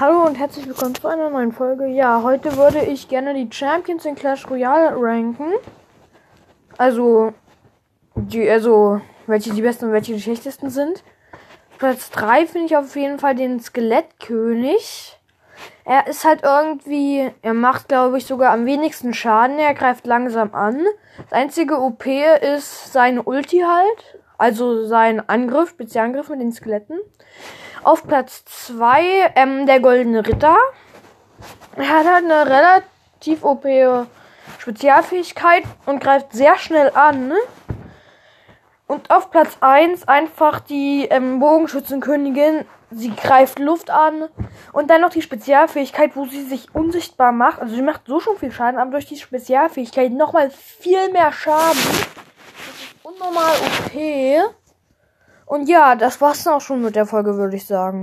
Hallo und herzlich willkommen zu einer neuen Folge. Ja, heute würde ich gerne die Champions in Clash Royale ranken. Also, die, also, welche die besten und welche die schlechtesten sind. Platz 3 finde ich auf jeden Fall den Skelettkönig. Er ist halt irgendwie, er macht glaube ich sogar am wenigsten Schaden. Er greift langsam an. Das einzige OP ist seine Ulti halt. Also sein Angriff, Spezialangriff mit den Skeletten. Auf Platz 2 ähm, der Goldene Ritter. Er hat halt eine relativ OP Spezialfähigkeit und greift sehr schnell an. Ne? Und auf Platz 1 einfach die ähm, Bogenschützenkönigin. Sie greift Luft an. Und dann noch die Spezialfähigkeit, wo sie sich unsichtbar macht. Also sie macht so schon viel Schaden, aber durch die Spezialfähigkeit nochmal viel mehr Schaden. Unnormal OP. Und ja, das war's dann auch schon mit der Folge, würde ich sagen.